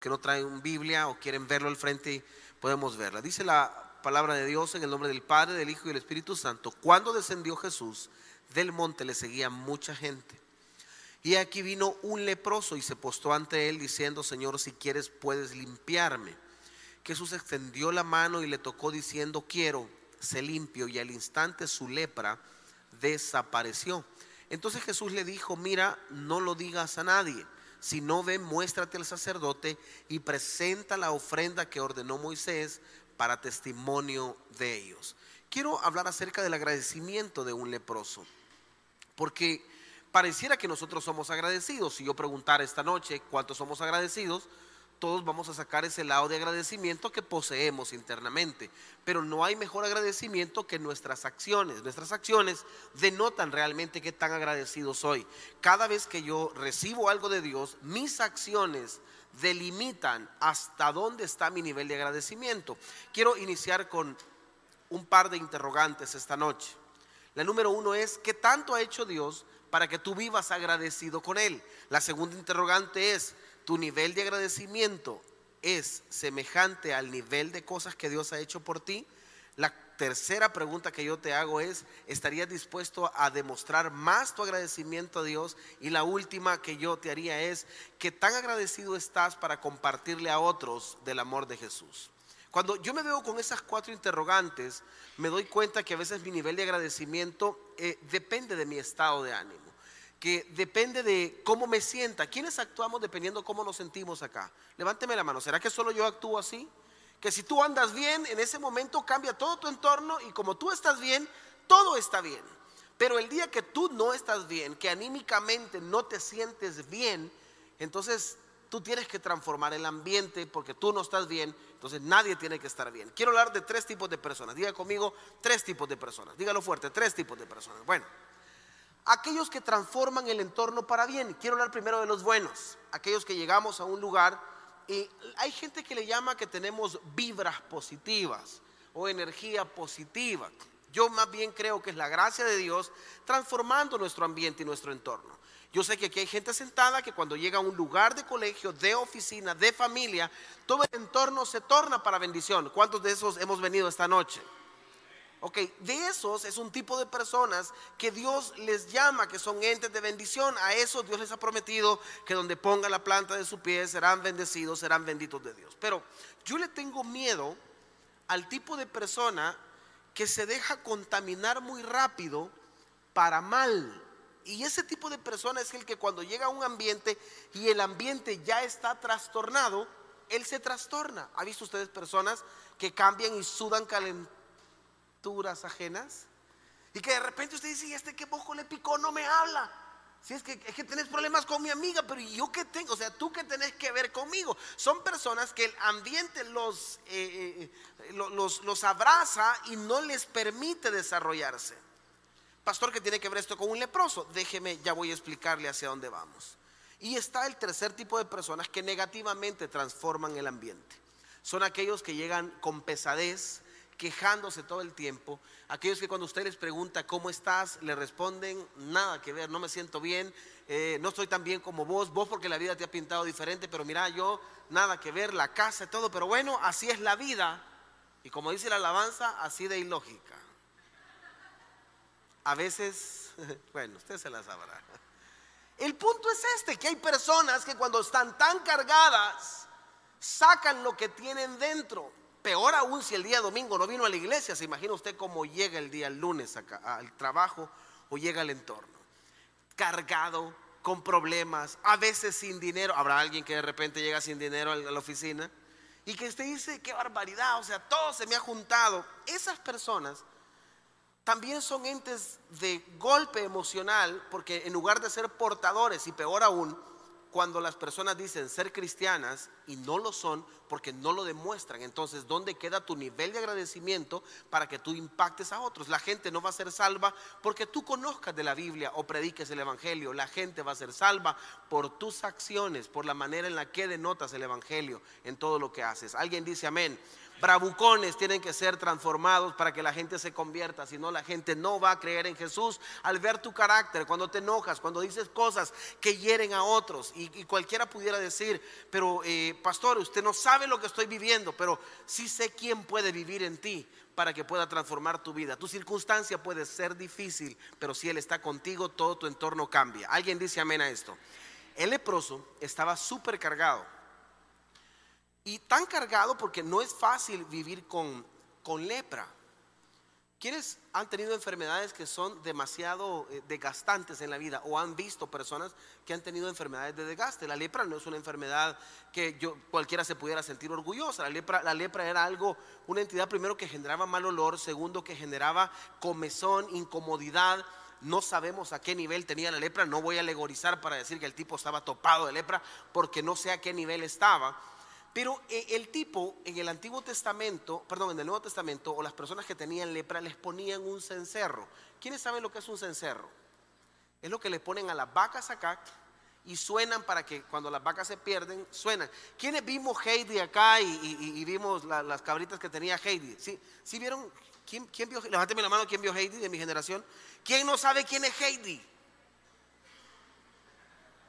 que no traen Biblia o quieren verlo al frente, podemos verla. Dice la palabra de Dios en el nombre del Padre, del Hijo y del Espíritu Santo. Cuando descendió Jesús del monte le seguía mucha gente. Y aquí vino un leproso y se postó ante él diciendo, Señor, si quieres puedes limpiarme. Jesús extendió la mano y le tocó diciendo, quiero, se limpio. Y al instante su lepra desapareció. Entonces Jesús le dijo, mira, no lo digas a nadie si no ve, muéstrate al sacerdote y presenta la ofrenda que ordenó Moisés para testimonio de ellos. Quiero hablar acerca del agradecimiento de un leproso, porque pareciera que nosotros somos agradecidos. Si yo preguntara esta noche cuántos somos agradecidos, todos vamos a sacar ese lado de agradecimiento que poseemos internamente. Pero no hay mejor agradecimiento que nuestras acciones. Nuestras acciones denotan realmente qué tan agradecido soy. Cada vez que yo recibo algo de Dios, mis acciones delimitan hasta dónde está mi nivel de agradecimiento. Quiero iniciar con un par de interrogantes esta noche. La número uno es, ¿qué tanto ha hecho Dios para que tú vivas agradecido con Él? La segunda interrogante es, tu nivel de agradecimiento es semejante al nivel de cosas que Dios ha hecho por ti, la tercera pregunta que yo te hago es, ¿estarías dispuesto a demostrar más tu agradecimiento a Dios? Y la última que yo te haría es, ¿qué tan agradecido estás para compartirle a otros del amor de Jesús? Cuando yo me veo con esas cuatro interrogantes, me doy cuenta que a veces mi nivel de agradecimiento eh, depende de mi estado de ánimo que depende de cómo me sienta. ¿Quiénes actuamos dependiendo cómo nos sentimos acá? Levánteme la mano. ¿Será que solo yo actúo así? Que si tú andas bien, en ese momento cambia todo tu entorno y como tú estás bien, todo está bien. Pero el día que tú no estás bien, que anímicamente no te sientes bien, entonces tú tienes que transformar el ambiente porque tú no estás bien, entonces nadie tiene que estar bien. Quiero hablar de tres tipos de personas. Diga conmigo, tres tipos de personas. Dígalo fuerte, tres tipos de personas. Bueno aquellos que transforman el entorno para bien. Quiero hablar primero de los buenos, aquellos que llegamos a un lugar y hay gente que le llama que tenemos vibras positivas o energía positiva. Yo más bien creo que es la gracia de Dios transformando nuestro ambiente y nuestro entorno. Yo sé que aquí hay gente sentada que cuando llega a un lugar de colegio, de oficina, de familia, todo el entorno se torna para bendición. ¿Cuántos de esos hemos venido esta noche? Ok, de esos es un tipo de personas que Dios les llama, que son entes de bendición. A esos Dios les ha prometido que donde ponga la planta de su pie serán bendecidos, serán benditos de Dios. Pero yo le tengo miedo al tipo de persona que se deja contaminar muy rápido para mal. Y ese tipo de persona es el que cuando llega a un ambiente y el ambiente ya está trastornado, él se trastorna. ¿Ha visto ustedes personas que cambian y sudan ajenas. Y que de repente usted dice, ¿y este que poco le picó no me habla? Si es que, es que tenés problemas con mi amiga, pero yo qué tengo, o sea, tú que tenés que ver conmigo. Son personas que el ambiente los, eh, eh, los, los abraza y no les permite desarrollarse. Pastor, que tiene que ver esto con un leproso? Déjeme, ya voy a explicarle hacia dónde vamos. Y está el tercer tipo de personas que negativamente transforman el ambiente. Son aquellos que llegan con pesadez, quejándose todo el tiempo. Aquellos que cuando usted les pregunta cómo estás, le responden nada que ver, no me siento bien, eh, no estoy tan bien como vos, vos porque la vida te ha pintado diferente, pero mira, yo nada que ver, la casa y todo, pero bueno, así es la vida. Y como dice la alabanza, así de ilógica. A veces, bueno, usted se la sabrá. El punto es este, que hay personas que cuando están tan cargadas, sacan lo que tienen dentro. Peor aún si el día domingo no vino a la iglesia, se imagina usted cómo llega el día lunes al trabajo o llega al entorno. Cargado, con problemas, a veces sin dinero. Habrá alguien que de repente llega sin dinero a la oficina y que usted dice, qué barbaridad, o sea, todo se me ha juntado. Esas personas también son entes de golpe emocional porque en lugar de ser portadores y peor aún, cuando las personas dicen ser cristianas y no lo son porque no lo demuestran. Entonces, ¿dónde queda tu nivel de agradecimiento para que tú impactes a otros? La gente no va a ser salva porque tú conozcas de la Biblia o prediques el Evangelio. La gente va a ser salva por tus acciones, por la manera en la que denotas el Evangelio en todo lo que haces. Alguien dice amén bravucones tienen que ser transformados para que la gente se convierta, si no la gente no va a creer en Jesús al ver tu carácter, cuando te enojas, cuando dices cosas que hieren a otros. Y, cualquiera pudiera decir, pero eh, pastor, usted no sabe lo que estoy viviendo, pero sí sé quién puede vivir en ti para que pueda transformar tu vida. Tu circunstancia puede ser difícil, pero si Él está contigo, todo tu entorno cambia. Alguien dice amén a esto. El leproso estaba súper cargado. Y tan cargado porque no es fácil vivir con, con lepra. ¿Quiénes han tenido enfermedades que son demasiado eh, desgastantes en la vida o han visto personas que han tenido enfermedades de desgaste? La lepra no es una enfermedad que yo, cualquiera se pudiera sentir orgullosa. La lepra, la lepra era algo, una entidad primero que generaba mal olor, segundo que generaba comezón, incomodidad. No sabemos a qué nivel tenía la lepra. No voy a alegorizar para decir que el tipo estaba topado de lepra porque no sé a qué nivel estaba pero eh, el tipo en el Antiguo Testamento, perdón, en el Nuevo Testamento, o las personas que tenían lepra les ponían un cencerro. ¿Quiénes saben lo que es un cencerro? Es lo que le ponen a las vacas acá y suenan para que cuando las vacas se pierden, suenan. ¿Quiénes vimos Heidi acá y, vimos las cabritas que tenía Heidi? ¿Sí, ¿Sí vieron? ¿Quién, quién vio? Levánteme la mano, ¿quién vio Heidi de mi generación? ¿Quién no sabe quién es Heidi?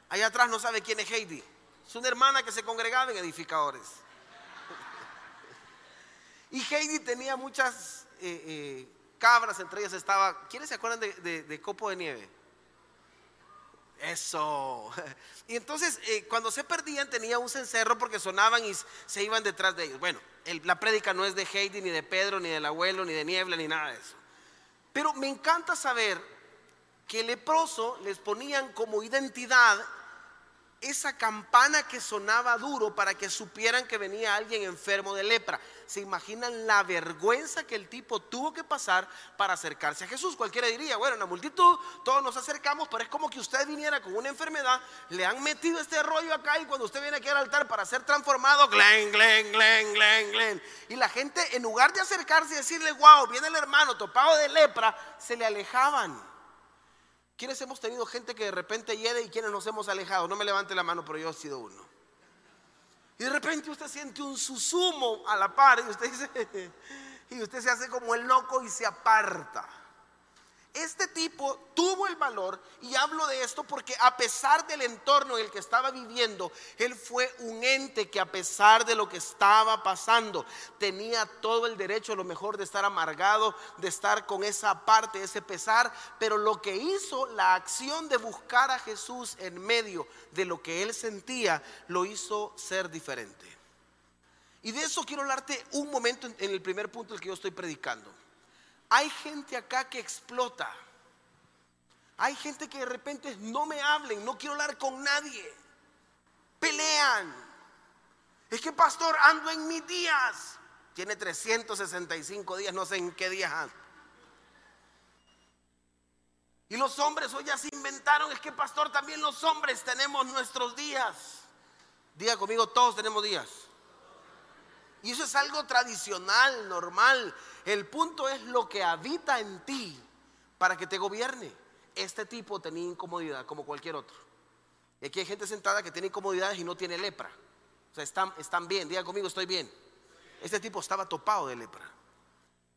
Allá atrás no sabe quién es Heidi. Es una hermana que se congregaba en edificadores. Y Heidi tenía muchas eh, eh, cabras, entre ellas estaba. ¿Quiénes se acuerdan de, Copo de Nieve? Eso. Y entonces, eh, cuando se perdían, tenía un cencerro porque sonaban y se iban detrás de ellos. Bueno, la prédica no es de Heidi, ni de Pedro, ni del abuelo, ni de Niebla, ni nada de eso. Pero me encanta saber que leproso les ponían como identidad esa campana que sonaba duro para que supieran que venía alguien enfermo de lepra. ¿Se imaginan la vergüenza que el tipo tuvo que pasar para acercarse a Jesús? Cualquiera diría, bueno, en la multitud todos nos acercamos, pero es como que usted viniera con una enfermedad, le han metido este rollo acá y cuando usted viene aquí al altar para ser transformado, glen, glen, glen, glen, glen. Y la gente en lugar de acercarse y decirle, wow, viene el hermano topado de lepra, se le alejaban. ¿Quiénes hemos tenido gente que de repente hiede y quienes nos hemos alejado? No me levante la mano, pero yo he sido uno. Y de repente usted siente un susumo a la par y usted dice, y usted se hace como el loco y se aparta. Este tipo tuvo el valor, y hablo de esto porque a pesar del entorno en el que estaba viviendo, él fue un ente que a pesar de lo que estaba pasando, tenía todo el derecho, a lo mejor, de estar amargado, de estar con esa parte, ese pesar, pero lo que hizo la acción de buscar a Jesús en medio de lo que él sentía, lo hizo ser diferente. Y de eso quiero hablarte un momento en el primer punto del que yo estoy predicando. Hay gente acá que explota. Hay gente que de repente no me hablen, no quiero hablar con nadie. Pelean. Es que pastor, ando en mis días. Tiene 365 días, no sé en qué días ando. Y los hombres hoy ya se inventaron, es que pastor, también los hombres tenemos nuestros días. Diga conmigo, todos tenemos días. Y eso es algo tradicional, normal. El punto es lo que habita en ti para que te gobierne. Este tipo tenía incomodidad como cualquier otro. Y aquí hay gente sentada que tiene incomodidades y no tiene lepra. O sea, están, están bien. Diga conmigo, estoy bien. Este tipo estaba topado de lepra.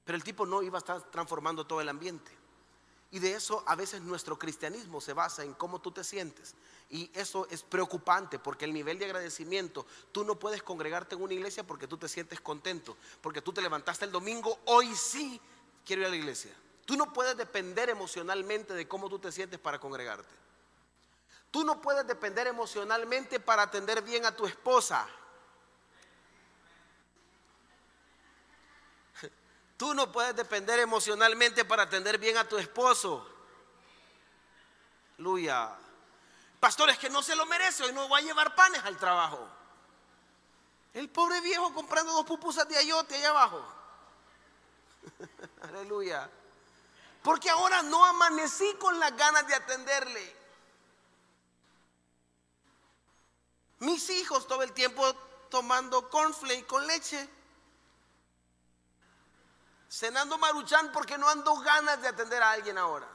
Pero el tipo no iba a estar transformando todo el ambiente. Y de eso a veces nuestro cristianismo se basa en cómo tú te sientes. Y eso es preocupante porque el nivel de agradecimiento, tú no puedes congregarte en una iglesia porque tú te sientes contento, porque tú te levantaste el domingo, hoy sí quiero ir a la iglesia. Tú no puedes depender emocionalmente de cómo tú te sientes para congregarte. Tú no puedes depender emocionalmente para atender bien a tu esposa. Tú no puedes depender emocionalmente para atender bien a tu esposo. Aleluya. Pastores que no se lo merece, hoy no va a llevar panes al trabajo. El pobre viejo comprando dos pupusas de ayote allá abajo. Aleluya. Porque ahora no amanecí con las ganas de atenderle. Mis hijos todo el tiempo tomando cornflake con leche cenando maruchan porque no ando ganas de atender a alguien ahora.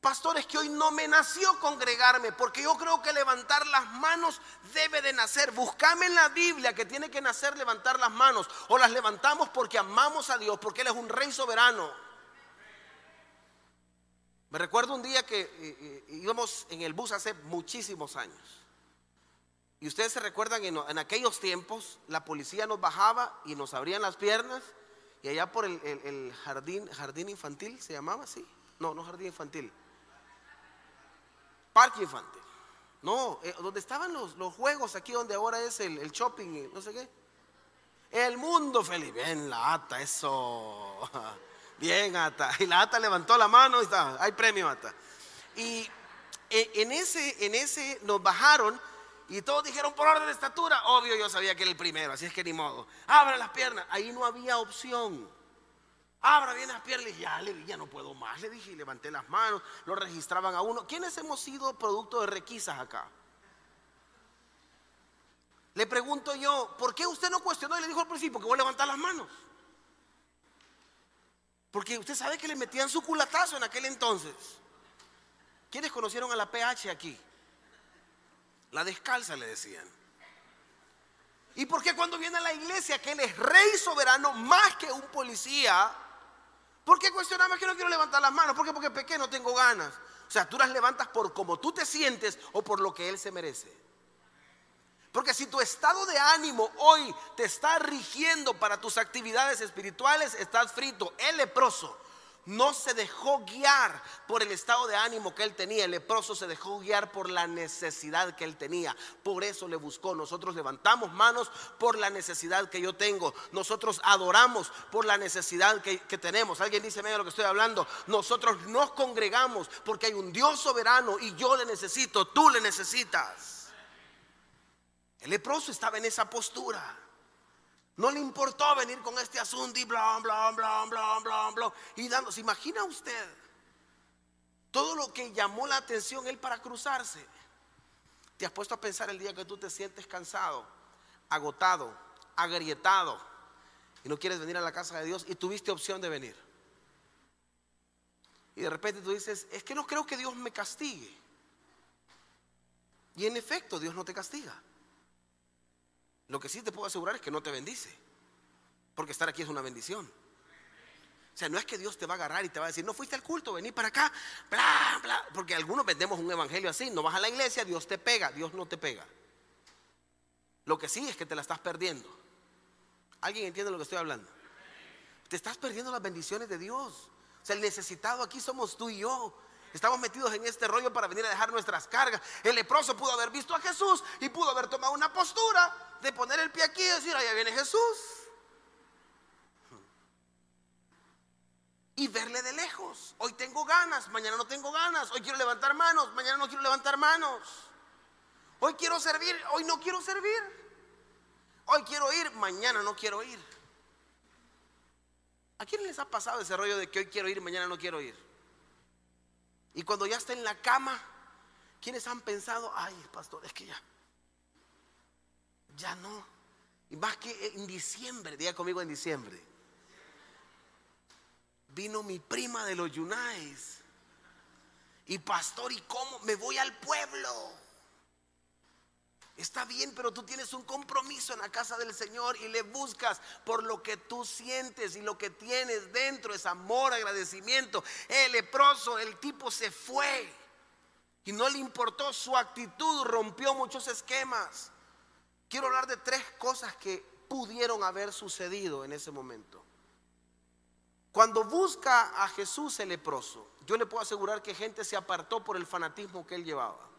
Pastores, que hoy no me nació congregarme, porque yo creo que levantar las manos debe de nacer. Buscame en la Biblia que tiene que nacer levantar las manos. O las levantamos porque amamos a Dios, porque Él es un rey soberano. Me recuerdo un día que eh, eh, íbamos en el bus hace muchísimos años. Y ustedes se recuerdan, en, en aquellos tiempos la policía nos bajaba y nos abrían las piernas y allá por el, jardín, jardín infantil, ¿se llamaba así? No, no jardín infantil. Parque infantil. No, eh, donde estaban los, los, juegos, aquí donde ahora es el, el shopping, no sé qué. El mundo feliz. Bien, la ata, eso. Bien, ata. Y la ata levantó la mano y está, hay premio, ata. Y eh, en ese, en ese nos bajaron y todos dijeron por orden de estatura. Obvio, yo sabía que era el primero, así es que ni modo. Abra las piernas. Ahí no había opción. Abra bien las piernas. Ya, le, ya no puedo más. Le dije y levanté las manos. Lo registraban a uno. ¿Quiénes hemos sido producto de requisas acá? Le pregunto yo, ¿por qué usted no cuestionó y le dijo al principio que voy a levantar las manos? Porque usted sabe que le metían su culatazo en aquel entonces. ¿Quiénes conocieron a la PH aquí? La descalza le decían. ¿Y por qué cuando viene a la iglesia que él es rey soberano más que un policía? ¿Por qué cuestionamos que no quiero levantar las manos? ¿Por qué? Porque pequé, no tengo ganas. O sea, tú las levantas por como tú te sientes o por lo que él se merece. Porque si tu estado de ánimo hoy te está rigiendo para tus actividades espirituales, estás frito. El leproso no se dejó guiar por el estado de ánimo que él tenía. El leproso se dejó guiar por la necesidad que él tenía. Por eso le buscó. Nosotros levantamos manos por la necesidad que yo tengo. Nosotros adoramos por la necesidad que, tenemos. Alguien dice, mira lo que estoy hablando. Nosotros nos congregamos porque hay un Dios soberano y yo le necesito, tú le necesitas. El leproso estaba en esa postura. No le importó venir con este asunto y bla, bla, bla, bla, bla, bla. Y dando, ¿se imagina usted todo lo que llamó la atención él para cruzarse? ¿Te has puesto a pensar el día que tú te sientes cansado, agotado, agrietado y no quieres venir a la casa de Dios y tuviste opción de venir? Y de repente tú dices, es que no creo que Dios me castigue. Y en efecto, Dios no te castiga. Lo que sí te puedo asegurar es que no te bendice. Porque estar aquí es una bendición. O sea, no es que Dios te va a agarrar y te va a decir, no fuiste al culto, vení para acá, bla, bla. Porque algunos vendemos un evangelio así, no vas a la iglesia, Dios te pega, Dios no te pega. Lo que sí es que te la estás perdiendo. ¿Alguien entiende lo que estoy hablando? Te estás perdiendo las bendiciones de Dios. O sea, el necesitado aquí somos tú y yo. Estamos metidos en este rollo para venir a dejar nuestras cargas. El leproso pudo haber visto a Jesús y pudo haber tomado una postura de poner el pie aquí y decir, allá viene Jesús. Y verle de lejos. Hoy tengo ganas, mañana no tengo ganas. Hoy quiero levantar manos, mañana no quiero levantar manos. Hoy quiero servir, hoy no quiero servir. Hoy quiero ir, mañana no quiero ir. ¿A quién les ha pasado ese rollo de que hoy quiero ir, mañana no quiero ir? Y cuando ya está en la cama, ¿quiénes han pensado, ay, pastor, es que ya, ya no. Y más que en diciembre, diga conmigo en diciembre, vino mi prima de los Yunais. Y pastor, ¿y cómo? Me voy al pueblo. Está bien, pero tú tienes un compromiso en la casa del Señor y le buscas por lo que tú sientes y lo que tienes dentro es amor, agradecimiento. El leproso, el tipo se fue y no le importó su actitud, rompió muchos esquemas. Quiero hablar de tres cosas que pudieron haber sucedido en ese momento. Cuando busca a Jesús el leproso, yo le puedo asegurar que gente se apartó por el fanatismo que él llevaba.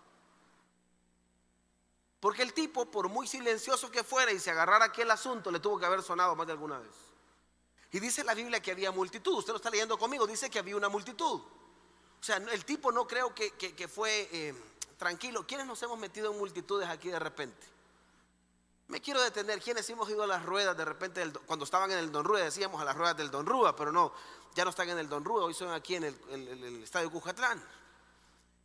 Porque el tipo, por muy silencioso que fuera y se agarrara aquí el asunto, le tuvo que haber sonado más de alguna vez. Y dice la Biblia que había multitud. Usted lo está leyendo conmigo, dice que había una multitud. O sea, el tipo no creo que, fue eh, tranquilo. ¿Quiénes nos hemos metido en multitudes aquí de repente? Me quiero detener, ¿quiénes hemos ido a las ruedas de repente? cuando estaban en el Don Rúa decíamos a las ruedas del Don Rúa, pero no, ya no están en el Don Rúa, hoy son aquí en el, estadio Cujatlán.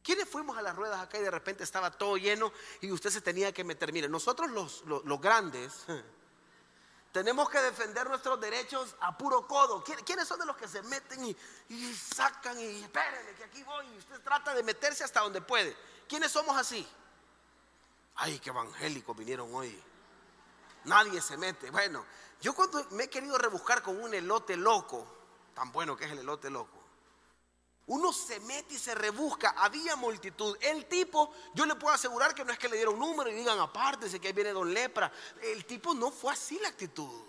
¿Quiénes fuimos a las ruedas acá y de repente estaba todo lleno y usted se tenía que meter? Mire, nosotros los, grandes tenemos que defender nuestros derechos a puro codo. ¿Quiénes son de los que se meten y, sacan y espérenme que aquí voy y usted trata de meterse hasta donde puede? ¿Quiénes somos así? Ay, qué evangélicos vinieron hoy. Nadie se mete. Bueno, yo cuando me he querido rebuscar con un elote loco, tan bueno que es el elote loco, Uno se mete y se rebusca. Había multitud. El tipo, yo le puedo asegurar que no es que le dieron número y digan apártese que ahí viene Don Lepra. El tipo no fue así la actitud.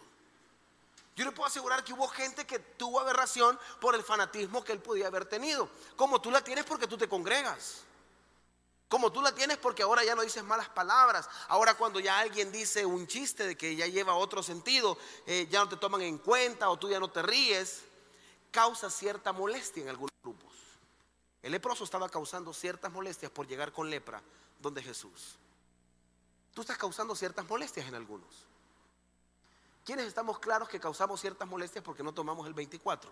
Yo le puedo asegurar que hubo gente que tuvo aberración por el fanatismo que él podía haber tenido. Como tú la tienes porque tú te congregas. Como tú la tienes porque ahora ya no dices malas palabras. Ahora cuando ya alguien dice un chiste de que ya lleva otro sentido, eh, ya no te toman en cuenta o tú ya no te ríes, causa cierta molestia en algunos grupos. El leproso estaba causando ciertas molestias por llegar con lepra donde Jesús. Tú estás causando ciertas molestias en algunos. ¿Quiénes estamos claros que causamos ciertas molestias porque no tomamos el 24?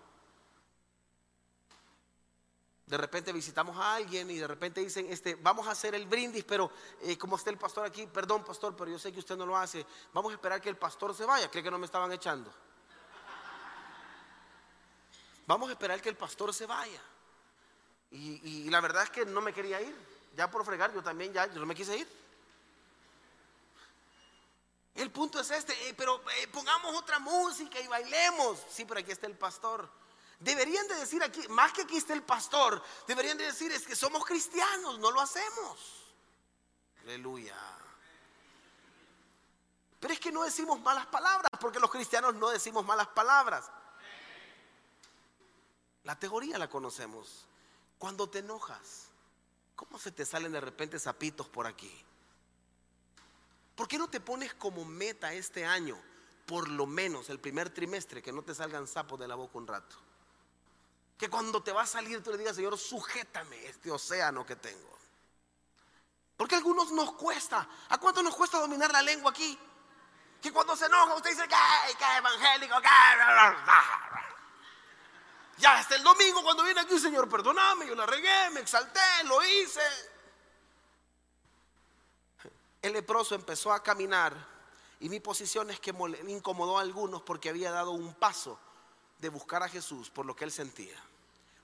De repente visitamos a alguien y de repente dicen, este, vamos a hacer el brindis, pero eh, como está el pastor aquí, perdón pastor, pero yo sé que usted no lo hace, vamos a esperar que el pastor se vaya, cree que no me estaban echando. Vamos a esperar que el pastor se vaya. Y, la verdad es que no me quería ir. Ya por fregar, yo también ya, yo no me quise ir. El punto es este, eh, pero eh, pongamos otra música y bailemos. Sí, pero aquí está el pastor. Deberían de decir aquí, más que aquí está el pastor, deberían de decir es que somos cristianos, no lo hacemos. Aleluya. Pero es que no decimos malas palabras, porque los cristianos no decimos malas palabras. La teoría la conocemos. Cuando te enojas, ¿cómo se te salen de repente zapitos por aquí? ¿Por qué no te pones como meta este año, por lo menos el primer trimestre, que no te salgan sapos de la boca un rato? Que cuando te va a salir tú le digas, Señor, sujétame este océano que tengo. Porque a algunos nos cuesta. ¿A cuánto nos cuesta dominar la lengua aquí? Que cuando se enoja usted dice, ¿qué? ¿Qué evangélico? ¿Qué? Ya hasta el domingo cuando viene aquí, Señor, perdóname, yo la regué, me exalté, lo hice. El leproso empezó a caminar y mi posición es que incomodó a algunos porque había dado un paso de buscar a Jesús por lo que él sentía,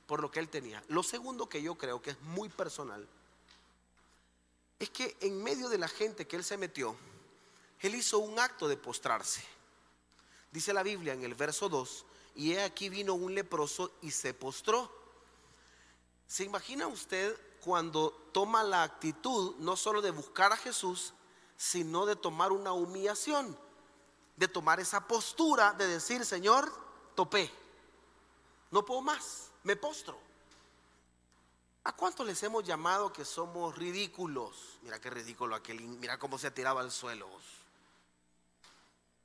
por lo que él tenía. Lo segundo que yo creo que es muy personal es que en medio de la gente que él se metió, él hizo un acto de postrarse. Dice la Biblia en el verso 2, y he aquí vino un leproso y se postró. ¿Se imagina usted cuando toma la actitud no solo de buscar a Jesús, sino de tomar una humillación, de tomar esa postura de decir, Señor, topé, no puedo más, me postro. ¿A cuántos les hemos llamado que somos ridículos? Mira qué ridículo aquel, mira cómo se tiraba al suelo.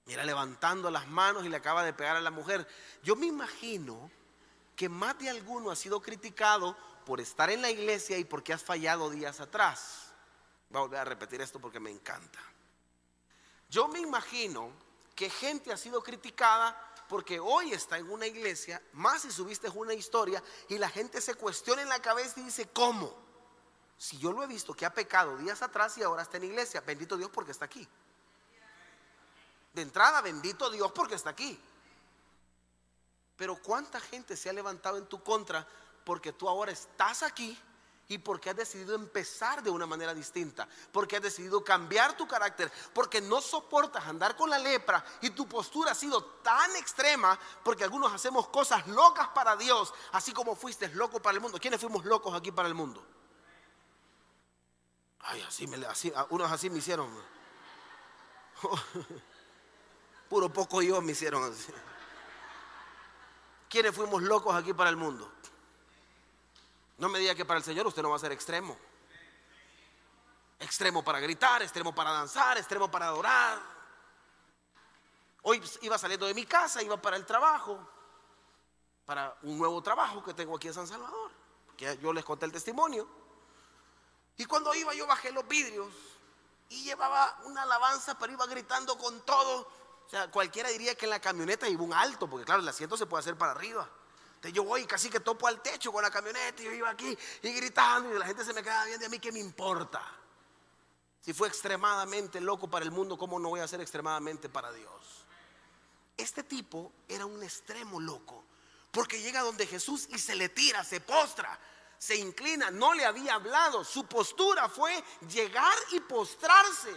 Mira, levantando las manos y le acaba de pegar a la mujer. Yo me imagino que más de alguno ha sido criticado por estar en la iglesia y porque has fallado días atrás. Voy a volver a repetir esto porque me encanta. Yo me imagino que gente ha sido criticada porque hoy está en una iglesia, más si subiste una historia y la gente se cuestiona en la cabeza y dice, ¿cómo? Si yo lo he visto que ha pecado días atrás y ahora está en iglesia, bendito Dios porque está aquí. De entrada, bendito Dios porque está aquí. Pero ¿cuánta gente se ha levantado en tu contra porque tú ahora estás aquí y porque has decidido empezar de una manera distinta? Porque has decidido cambiar tu carácter, porque no soportas andar con la lepra y tu postura ha sido tan extrema porque algunos hacemos cosas locas para Dios, así como fuiste loco para el mundo. ¿Quiénes fuimos locos aquí para el mundo? Ay, así me, así, unos así me hicieron. Puro poco yo me hicieron así. ¿Quiénes fuimos locos aquí para el mundo? No me diga que para el Señor usted no va a ser extremo. Extremo para gritar, extremo para danzar, extremo para adorar. Hoy iba saliendo de mi casa, iba para el trabajo, para un nuevo trabajo que tengo aquí en San Salvador. Que yo les conté el testimonio. Y cuando iba yo bajé los vidrios y llevaba una alabanza, pero iba gritando con todo. O sea, cualquiera diría que en la camioneta iba un alto, porque claro, el asiento se puede hacer para arriba. Entonces yo voy casi que topo al techo con la camioneta y yo iba aquí y gritando y la gente se me queda viendo y a mí qué me importa. Si fue extremadamente loco para el mundo, ¿cómo no voy a ser extremadamente para Dios? Este tipo era un extremo loco, porque llega donde Jesús y se le tira, se postra, se inclina, no le había hablado, su postura fue llegar y postrarse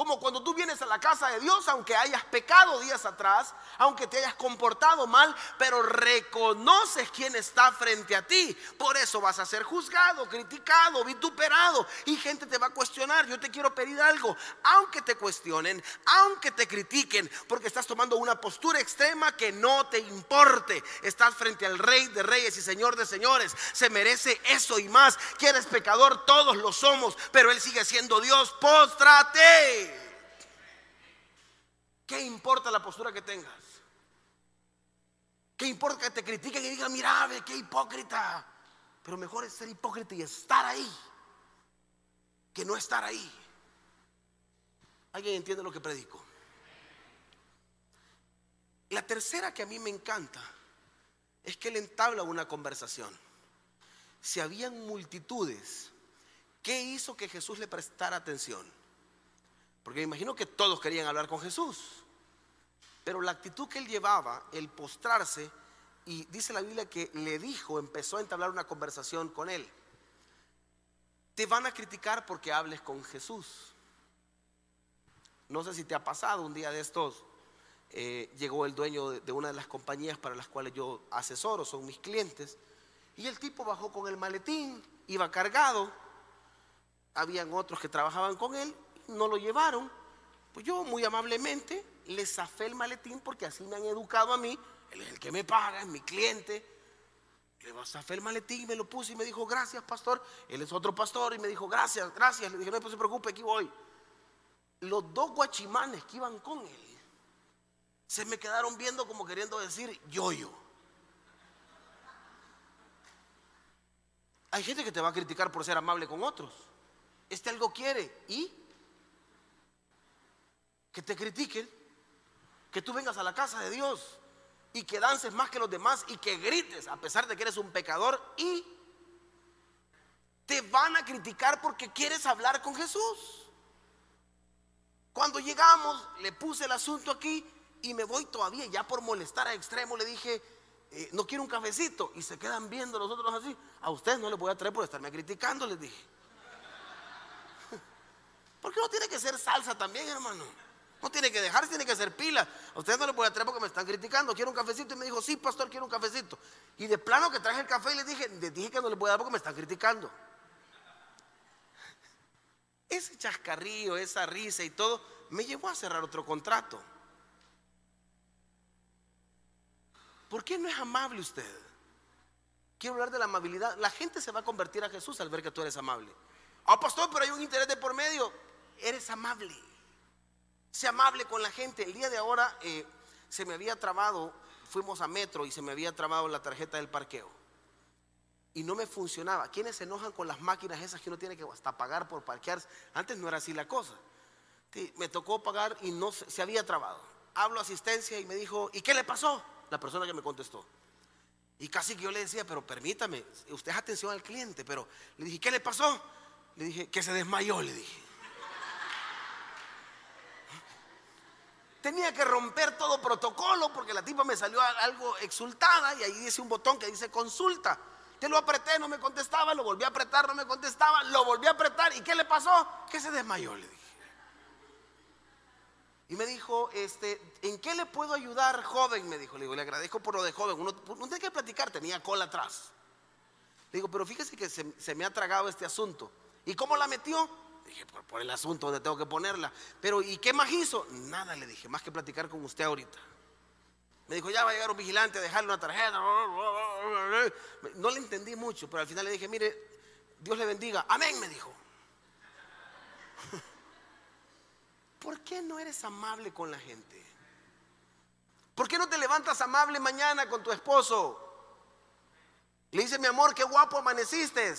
como cuando tú vienes a la casa de Dios, aunque hayas pecado días atrás, aunque te hayas comportado mal, pero reconoces quién está frente a ti. Por eso vas a ser juzgado, criticado, vituperado y gente te va a cuestionar. Yo te quiero pedir algo, aunque te cuestionen, aunque te critiquen, porque estás tomando una postura extrema que no te importe. Estás frente al Rey de Reyes y Señor de Señores. Se merece eso y más. Quieres pecador, todos lo somos, pero Él sigue siendo Dios. Póstrate. ¿Qué importa la postura que tengas? ¿Qué importa que te critiquen y digan, mira, qué hipócrita? Pero mejor es ser hipócrita y estar ahí que no estar ahí. ¿Alguien entiende lo que predico? La tercera que a mí me encanta es que él entabla una conversación. Si habían multitudes, ¿qué hizo que Jesús le prestara atención? Porque me imagino que todos querían hablar con Jesús. Pero la actitud que él llevaba, el postrarse, y dice la Biblia que le dijo, empezó a entablar una conversación con él. Te van a criticar porque hables con Jesús. No sé si te ha pasado un día de estos. Eh, llegó el dueño de, de una de las compañías para las cuales yo asesoro, son mis clientes, y el tipo bajó con el maletín, iba cargado, habían otros que trabajaban con él, no lo llevaron, pues yo muy amablemente le zafé el maletín porque así me han educado a mí. Él es el que me paga, es mi cliente. Le zafé el maletín, me lo puse y me dijo, gracias, pastor. Él es otro pastor y me dijo, gracias, gracias. Le dije, no se preocupe, aquí voy. Los dos guachimanes que iban con él se me quedaron viendo como queriendo decir yo-yo. Hay gente que te va a criticar por ser amable con otros. Este algo quiere y que te critiquen, que tú vengas a la casa de Dios y que dances más que los demás y que grites a pesar de que eres un pecador y te van a criticar porque quieres hablar con Jesús. Cuando llegamos, le puse el asunto aquí y me voy todavía, ya por molestar a extremo, le dije, eh, no quiero un cafecito. Y se quedan viendo los otros así. A ustedes no les voy a traer por estarme criticando, les dije. ¿Por qué no tiene que ser salsa también, hermano? No tiene que dejarse, tiene que ser pila. A ustedes no le voy a traer porque me están criticando. Quiero un cafecito. Y me dijo, sí, pastor, quiero un cafecito. Y de plano que traje el café y le dije, le dije que no le voy a dar porque me están criticando. Ese chascarrío, esa risa y todo, me llevó a cerrar otro contrato. ¿Por qué no es amable usted? Quiero hablar de la amabilidad. La gente se va a convertir a Jesús al ver que tú eres amable. Ah, pastor, pero hay un interés de por medio. Eres amable. Sea amable con la gente. El día de ahora eh, se me había trabado, fuimos a metro y se me había trabado la tarjeta del parqueo. Y no me funcionaba. ¿Quiénes se enojan con las máquinas esas que uno tiene que hasta pagar por parquear? Antes no era así la cosa. me tocó pagar y no se, se había trabado. Hablo asistencia y me dijo, ¿y qué le pasó? La persona que me contestó. Y casi que yo le decía, pero permítame, usted es atención al cliente, pero le dije, ¿qué le pasó? Le dije, que se desmayó, le dije. Tenía que romper todo protocolo porque la tipa me salió algo exultada y ahí dice un botón que dice consulta. Te lo apreté, no me contestaba, lo volví a apretar, no me contestaba, lo volví a apretar. ¿Y qué le pasó? Que se desmayó, le dije. Y me dijo, este, ¿en qué le puedo ayudar, joven? Me dijo, le digo, le agradezco por lo de joven. Uno, no tiene que platicar, tenía cola atrás. Le digo, pero fíjese que se me ha tragado este asunto. ¿Y cómo la metió? Dije, por, el asunto donde tengo que ponerla. Pero, ¿y qué más hizo? Nada, le dije, más que platicar con usted ahorita. Me dijo, ya va a llegar un vigilante a dejarle una tarjeta. No le entendí mucho, pero al final le dije, mire, Dios le bendiga. Amén, me dijo. ¿Por qué no eres amable con la gente? ¿Por qué no te levantas amable mañana con tu esposo? Le dice, mi amor, qué guapo amaneciste.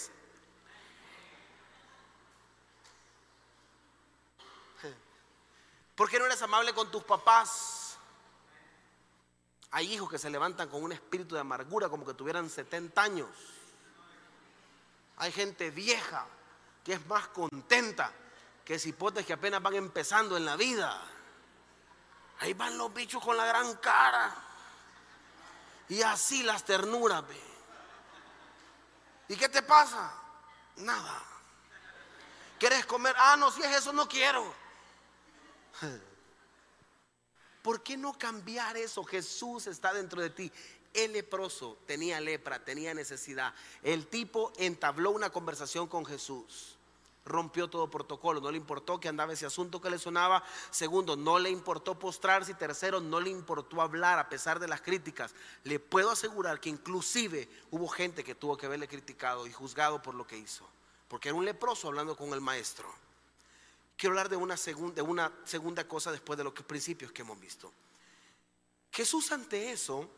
¿Por qué no eres amable con tus papás? Hay hijos que se levantan con un espíritu de amargura como que tuvieran 70 años. Hay gente vieja que es más contenta que cipotes que apenas van empezando en la vida. Ahí van los bichos con la gran cara. Y así las ternuras, ve. ¿Y qué te pasa? Nada. ¿Quieres comer? Ah, no, si es eso, no quiero. ¿Por qué no cambiar eso? Jesús está dentro de ti. El leproso tenía lepra, tenía necesidad. El tipo entabló una conversación con Jesús. Rompió todo protocolo, no le importó que andaba ese asunto que le sonaba. Segundo, no le importó postrarse. Y tercero, no le importó hablar a pesar de las críticas. Le puedo asegurar que inclusive hubo gente que tuvo que haberle criticado y juzgado por lo que hizo. Porque era un leproso hablando con el maestro. Quiero hablar de una, segunda, de una segunda cosa después de los principios que hemos visto. Jesús ante eso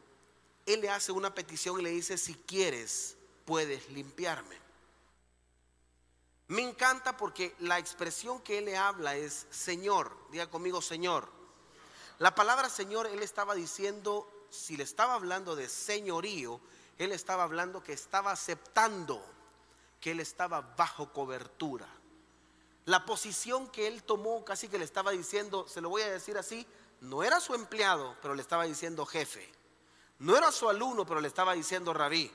él le hace una petición y le dice, si quieres, puedes limpiarme. Me encanta porque la expresión que él le habla es Señor. Diga conmigo, Señor. La palabra Señor, él estaba diciendo, si le estaba hablando de señorío, él estaba hablando que estaba aceptando que él estaba bajo cobertura. La posición que él tomó, casi que le estaba diciendo, se lo voy a decir así, no era su empleado, pero le estaba diciendo jefe. No era su alumno, pero le estaba diciendo rabí.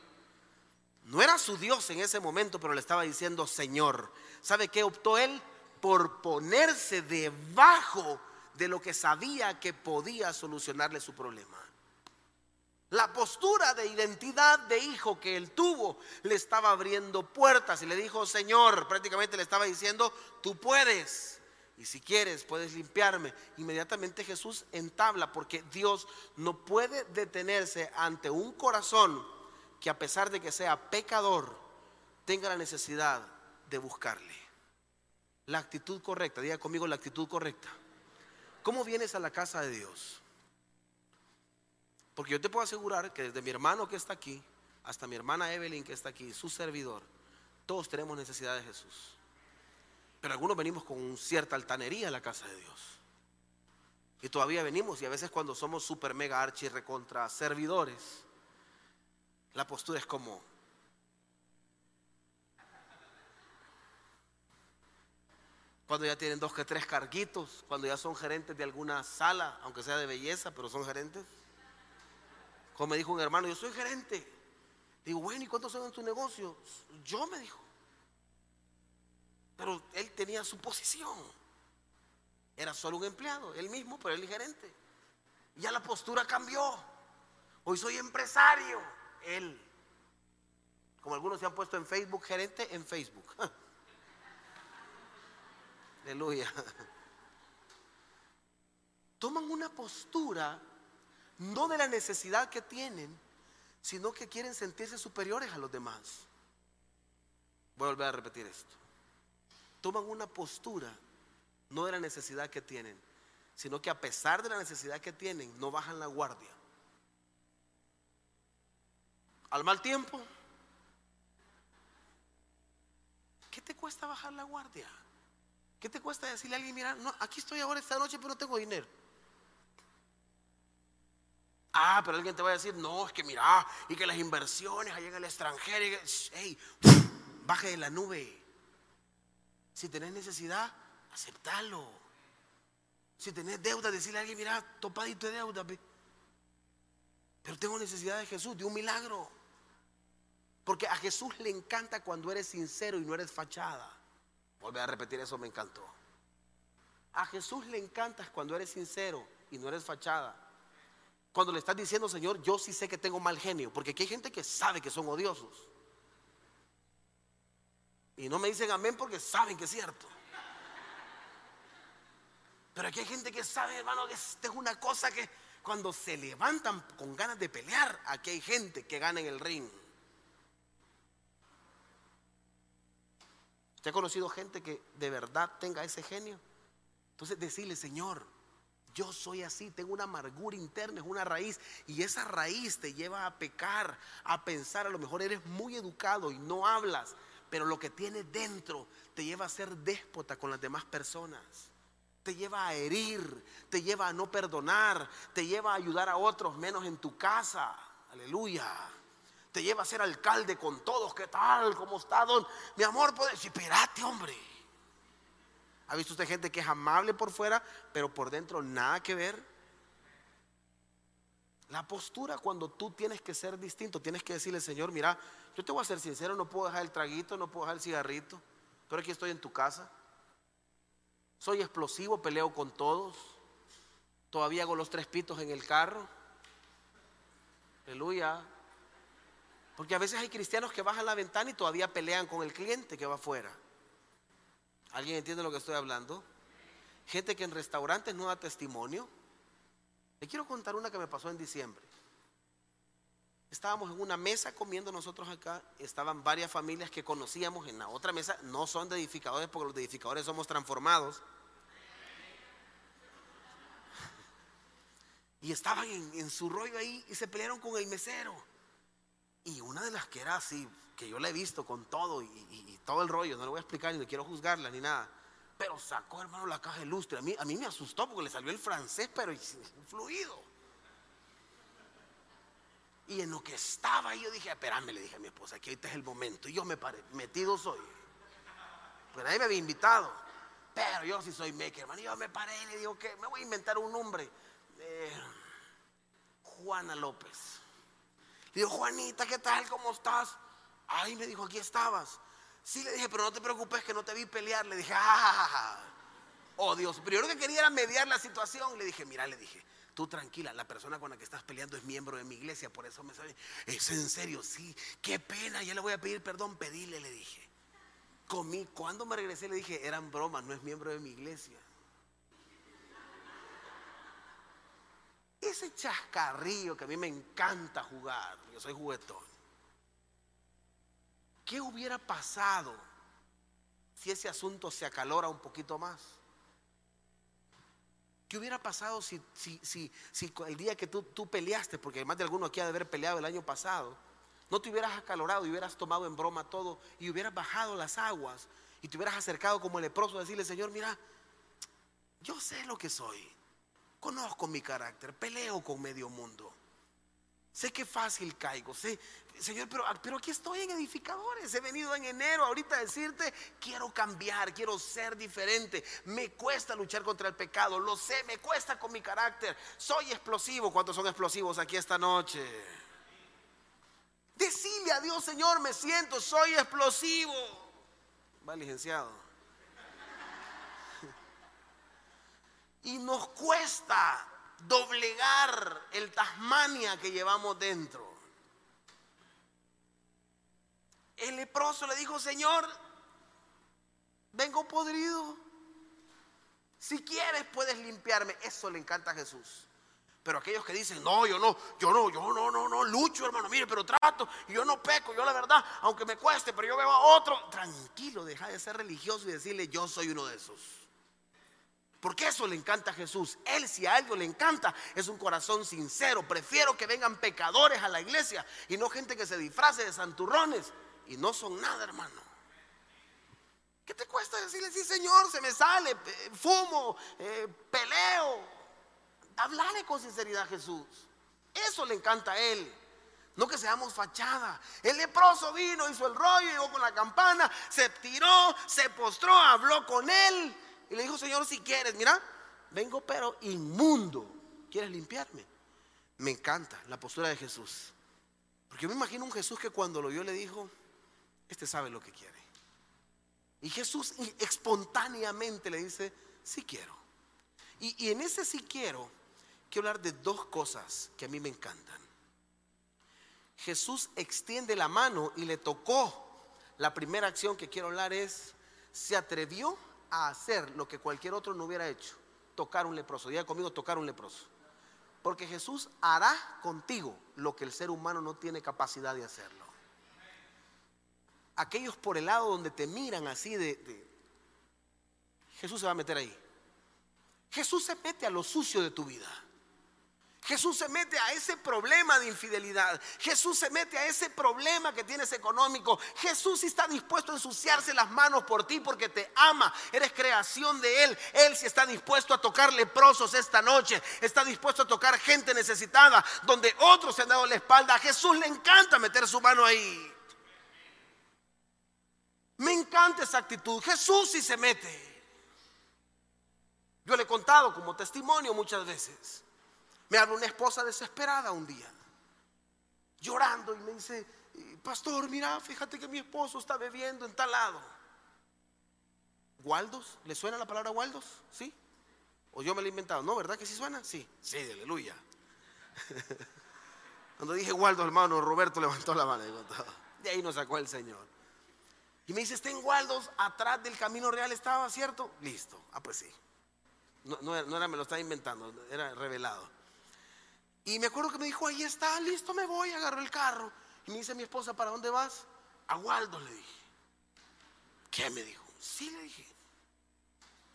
No era su Dios en ese momento, pero le estaba diciendo Señor. ¿Sabe qué optó él? Por ponerse debajo de lo que sabía que podía solucionarle su problema. La postura de identidad de hijo que él tuvo le estaba abriendo puertas y le dijo, Señor, prácticamente le estaba diciendo, tú puedes y si quieres puedes limpiarme. Inmediatamente Jesús entabla porque Dios no puede detenerse ante un corazón que a pesar de que sea pecador, tenga la necesidad de buscarle. La actitud correcta, diga conmigo la actitud correcta. ¿Cómo vienes a la casa de Dios? Porque yo te puedo asegurar que desde mi hermano que está aquí hasta mi hermana Evelyn que está aquí, su servidor, todos tenemos necesidad de Jesús. Pero algunos venimos con cierta altanería a la casa de Dios. Y todavía venimos y a veces cuando somos super mega archi recontra servidores, la postura es como cuando ya tienen dos que tres carguitos, cuando ya son gerentes de alguna sala, aunque sea de belleza, pero son gerentes. Como me dijo un hermano, yo soy gerente. Digo, bueno, ¿y cuántos son en tu negocio? Yo me dijo. Pero él tenía su posición. Era solo un empleado, él mismo, pero él gerente. Ya la postura cambió. Hoy soy empresario. Él. Como algunos se han puesto en Facebook, gerente en Facebook. Aleluya. Toman una postura no de la necesidad que tienen, sino que quieren sentirse superiores a los demás. Voy a volver a repetir esto toman una postura no de la necesidad que tienen, sino que a pesar de la necesidad que tienen, no bajan la guardia. Al mal tiempo, ¿qué te cuesta bajar la guardia? ¿Qué te cuesta decirle a alguien, mira, aquí estoy ahora esta noche, pero no tengo dinero? Ah, pero alguien te va a decir, no, es que mira, y que las inversiones allá en el extranjero, y hey, baje de la nube. Si tenés necesidad, aceptalo. Si tenés deuda, decirle a alguien, mira, topadito de deuda. Pero tengo necesidad de Jesús, de un milagro. Porque a Jesús le encanta cuando eres sincero y no eres fachada. Volver a repetir eso, me encantó. A Jesús le encanta cuando eres sincero y no eres fachada. Cuando le estás diciendo, Señor, yo sí sé que tengo mal genio. Porque aquí hay gente que sabe que son odiosos. Y no me dicen amén porque saben que es cierto. Pero aquí hay gente que sabe, hermano, que esta es una cosa que cuando se levantan con ganas de pelear, aquí hay gente que gana en el ring. ¿Usted ha conocido gente que de verdad tenga ese genio? Entonces decirle, Señor, yo soy así, tengo una amargura interna, es una raíz. Y esa raíz te lleva a pecar, a pensar, a lo mejor eres muy educado y no hablas, pero lo que tiene dentro te lleva a ser déspota con las demás personas. Te lleva a herir, te lleva a no perdonar, te lleva a ayudar a otros menos en tu casa. Aleluya. Te lleva a ser alcalde con todos. ¿Qué tal? ¿Cómo está, don? Mi amor, puede decir, espérate, hombre. ¿Ha visto usted gente que es amable por fuera, pero por dentro nada que ver? La postura cuando tú tienes que ser distinto, tienes que decirle, Señor, mira, yo te voy a ser sincero, no puedo dejar el traguito, no puedo dejar el cigarrito, pero aquí estoy en tu casa. Soy explosivo, peleo con todos. Todavía hago los tres pitos en el carro. Aleluya. Porque a veces hay cristianos que bajan la ventana y todavía pelean con el cliente que va afuera. ¿Alguien entiende lo que estoy hablando? Gente que en restaurantes no da testimonio. Le quiero contar una que me pasó en diciembre. Estábamos en una mesa comiendo nosotros acá, estaban varias familias que conocíamos en la otra mesa, no son de edificadores porque los edificadores somos transformados. Y estaban en, su rollo ahí y se pelearon con el mesero. Y una de las que era así, que yo la he visto con todo y, todo el rollo, no le voy a explicar ni quiero juzgarla ni nada. Pero sacó hermano la caja de lustre. A mí, a mí me asustó porque le salió el francés, pero fluido. Y en lo que estaba yo dije, espérame, le dije a mi esposa, que ahorita es el momento. Y yo me paré, metido soy. Pero nadie me había invitado. Pero yo sí soy maker, hermano. Yo me paré y le digo que me voy a inventar un nombre. Juana López. Digo, Juanita, ¿qué tal? ¿Cómo estás? Ay, me dijo, aquí estabas. Sí, le dije, pero no te preocupes que no te vi pelear. Le dije, ah, oh Dios. Lo que quería era mediar la situación. Le dije, mira, le dije, Tú tranquila, la persona con la que estás peleando es miembro de mi iglesia, por eso me sabe. Es en serio, sí, qué pena, ya le voy a pedir perdón, pedile, le dije. Comí, cuando me regresé le dije, eran bromas, no es miembro de mi iglesia. Ese chascarrillo que a mí me encanta jugar, yo soy juguetón. ¿Qué hubiera pasado si ese asunto se acalora un poquito más? ¿Qué hubiera pasado si, si, si, si el día que tú, tú, peleaste, porque además de alguno aquí ha de haber peleado el año pasado, no te hubieras acalorado y hubieras tomado en broma todo y hubieras bajado las aguas y te hubieras acercado como el leproso a decirle, Señor, mira, yo sé lo que soy, conozco mi carácter, peleo con medio mundo. Sé que fácil caigo, sé, Señor, pero, pero aquí estoy en edificadores. He venido en enero ahorita a decirte, quiero cambiar, quiero ser diferente. Me cuesta luchar contra el pecado, lo sé, me cuesta con mi carácter. Soy explosivo. ¿Cuántos son explosivos aquí esta noche? Decile a Dios, Señor, me siento, soy explosivo. Va, licenciado. Y nos cuesta doblegar el Tasmania que llevamos dentro. El leproso le dijo, Señor, vengo podrido. Si quieres puedes limpiarme. Eso le encanta a Jesús. Pero aquellos que dicen, no, yo no, yo no, yo no, no, no, lucho, hermano, mire, pero trato, yo no peco, yo la verdad, aunque me cueste, pero yo veo a otro, tranquilo, deja de ser religioso y decirle, yo soy uno de esos. Porque eso le encanta a Jesús. Él si a algo le encanta es un corazón sincero. Prefiero que vengan pecadores a la iglesia y no gente que se disfrace de santurrones y no son nada, hermano. ¿Qué te cuesta decirle, sí, Señor, se me sale, fumo, eh, peleo? Hablarle con sinceridad a Jesús. Eso le encanta a Él. No que seamos fachada. El leproso vino, hizo el rollo, llegó con la campana, se tiró, se postró, habló con Él y le dijo, Señor, si quieres, mira, vengo pero inmundo. ¿Quieres limpiarme? Me encanta la postura de Jesús. Porque yo me imagino un Jesús que cuando lo vio le dijo, este sabe lo que quiere. Y Jesús espontáneamente le dice, sí quiero. Y, en ese sí quiero, quiero hablar de dos cosas que a mí me encantan. Jesús extiende la mano y le tocó. La primera acción que quiero hablar es, se atrevió a hacer lo que cualquier otro no hubiera hecho, tocar un leproso. Diga conmigo, tocar un leproso. Porque Jesús hará contigo lo que el ser humano no tiene capacidad de hacerlo aquellos por el lado donde te miran así de, Jesús se va a meter ahí. Jesús se mete a lo sucio de tu vida. Jesús se mete a ese problema de infidelidad. Jesús se mete a ese problema que tienes económico. Jesús está dispuesto a ensuciarse las manos por ti porque te ama. Eres creación de Él. Él sí está dispuesto a tocar leprosos esta noche. Está dispuesto a tocar gente necesitada donde otros se han dado la espalda. A Jesús le encanta meter su mano ahí. Me encanta esa actitud. Jesús sí se mete. Yo le he contado como testimonio muchas veces. Me habla una esposa desesperada un día, llorando y me dice, pastor, mira, fíjate que mi esposo está bebiendo en tal lado. Waldos, ¿le suena la palabra Waldos? ¿Sí? ¿O yo me la he inventado? No, ¿verdad que sí suena? Sí, sí, aleluya. Cuando dije Waldos, hermano, Roberto levantó la mano y dijo, de ahí nos sacó el Señor. Y me dice, está en Waldos, atrás del camino real estaba, ¿cierto? Listo. Ah, pues sí. No, no, era, me lo estaba inventando, era revelado. Y me acuerdo que me dijo, ahí está, listo, me voy, agarró el carro. Y me dice mi esposa, ¿para dónde vas? A Waldos, le dije. ¿Qué me dijo? Sí, le dije.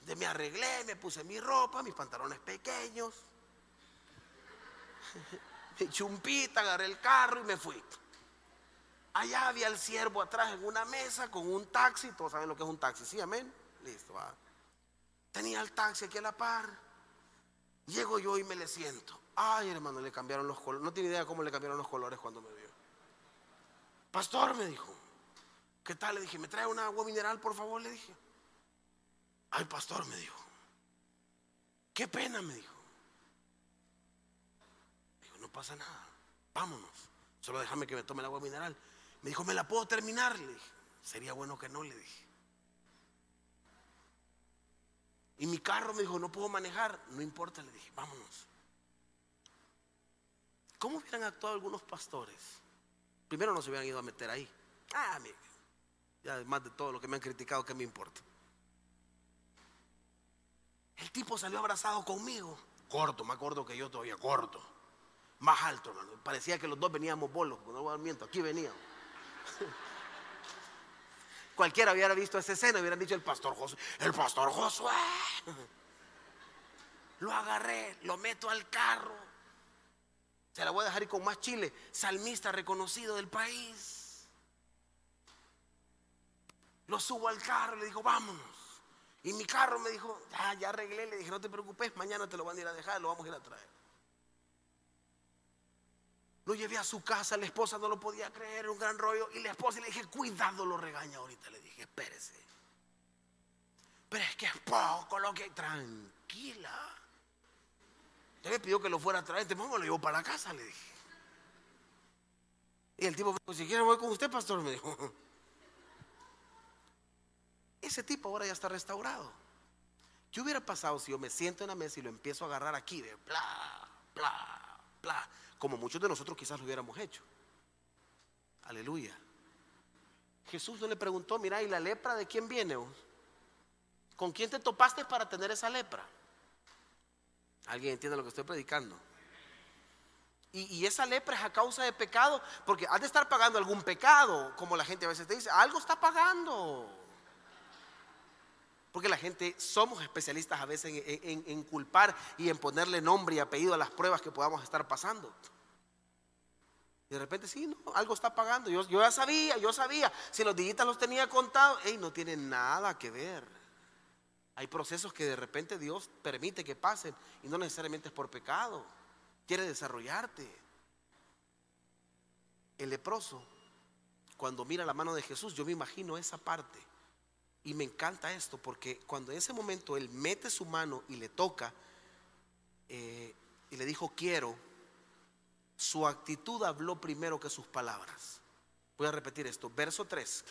De me arreglé, me puse mi ropa, mis pantalones pequeños, mi chumpita, agarré el carro y me fui. Allá había el siervo atrás en una mesa con un taxi. Todos saben lo que es un taxi, ¿sí? Amén. Listo, va. Tenía el taxi aquí a la par. Llego yo y me le siento. Ay, hermano, le cambiaron los colores. No tiene idea cómo le cambiaron los colores cuando me vio. Pastor, me dijo. ¿Qué tal? Le dije, ¿me trae una agua mineral, por favor? Le dije. Ay, pastor, me dijo. Qué pena, me dijo. Dijo, no pasa nada. Vámonos. Solo déjame que me tome el agua mineral. Me dijo, ¿me la puedo terminar? Le dije, sería bueno que no, le dije. Y mi carro me dijo, no puedo manejar. No importa, le dije, vámonos. ¿Cómo hubieran actuado algunos pastores? Primero no se hubieran ido a meter ahí. Ah, mire, ya además de todo lo que me han criticado, ¿qué me importa? El tipo salió abrazado conmigo. Corto, más corto que yo todavía, corto. Más alto, hermano. Parecía que los dos veníamos bolos, no miento, aquí veníamos. Cualquiera hubiera visto esa escena, hubieran dicho el pastor Josué, el pastor Josué. Lo agarré, lo meto al carro. Se la voy a dejar ir con más chile, salmista reconocido del país. Lo subo al carro y le digo, vámonos. Y mi carro me dijo, ya, ya arreglé, le dije, no te preocupes, mañana te lo van a ir a dejar, lo vamos a ir a traer. Lo llevé a su casa, la esposa no lo podía creer, un gran rollo. Y la esposa le dije, cuidado, lo regaña ahorita. Le dije, espérese. Pero es que es poco lo que... Tranquila. Usted me pidió que lo fuera a traer, te pongo, lo llevo para la casa, le dije. Y el tipo me dijo, si quiere voy con usted, pastor, me dijo. Ese tipo ahora ya está restaurado. ¿Qué hubiera pasado si yo me siento en la mesa y lo empiezo a agarrar aquí de bla, bla, bla? como muchos de nosotros quizás lo hubiéramos hecho. Aleluya. Jesús no le preguntó, mira, ¿y la lepra de quién viene? ¿Con quién te topaste para tener esa lepra? ¿Alguien entiende lo que estoy predicando? Y, esa lepra es a causa de pecado, porque has de estar pagando algún pecado, como la gente a veces te dice, algo está pagando. Porque la gente somos especialistas a veces en, culpar y en ponerle nombre y apellido a las pruebas que podamos estar pasando. Y de repente, sí, no, algo está pagando. Yo, ya sabía, yo sabía. Si los digitas los tenía contados, hey, no tiene nada que ver. Hay procesos que de repente Dios permite que pasen y no necesariamente es por pecado. Quiere desarrollarte. El leproso, cuando mira la mano de Jesús, yo me imagino esa parte y me encanta esto porque cuando en ese momento él mete su mano y le toca eh, y le dijo quiero, su actitud habló primero que sus palabras. Voy a repetir esto. Verso 3.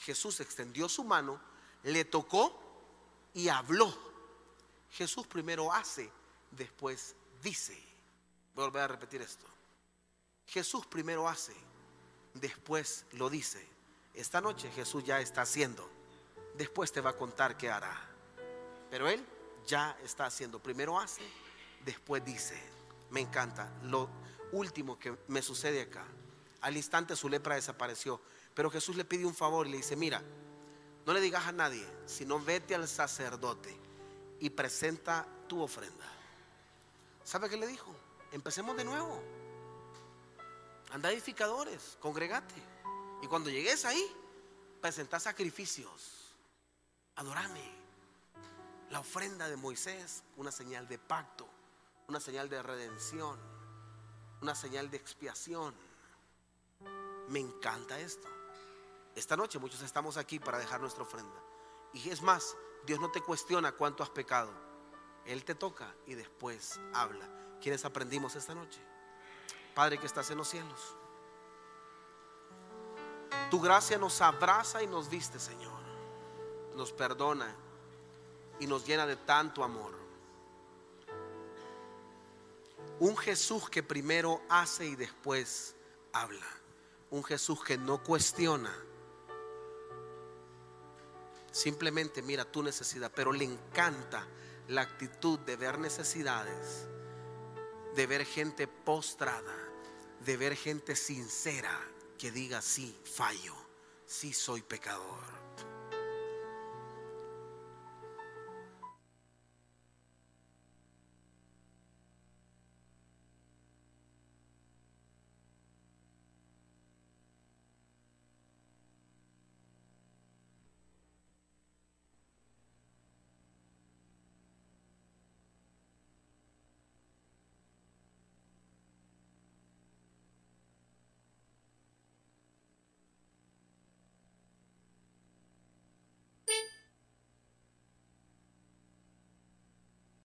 Jesús extendió su mano, le tocó y habló. Jesús primero hace, después dice. Voy a repetir esto. Jesús primero hace, después lo dice. Esta noche Jesús ya está haciendo después te va a contar qué hará. Pero Él ya está haciendo. Primero hace, después dice. Me encanta. Lo último que me sucede acá. Al instante su lepra desapareció. Pero Jesús le pide un favor y le dice, mira, no le digas a nadie, sino vete al sacerdote y presenta tu ofrenda. ¿Sabe qué le dijo? Empecemos de nuevo. Anda edificadores, congregate. Y cuando llegues ahí, presenta sacrificios adorame. La ofrenda de Moisés, una señal de pacto, una señal de redención, una señal de expiación. Me encanta esto. Esta noche muchos estamos aquí para dejar nuestra ofrenda. Y es más, Dios no te cuestiona cuánto has pecado. Él te toca y después habla. ¿Quiénes aprendimos esta noche? Padre que estás en los cielos. Tu gracia nos abraza y nos viste, Señor nos perdona y nos llena de tanto amor. Un Jesús que primero hace y después habla. Un Jesús que no cuestiona. Simplemente mira tu necesidad, pero le encanta la actitud de ver necesidades, de ver gente postrada, de ver gente sincera que diga, sí, fallo, sí soy pecador.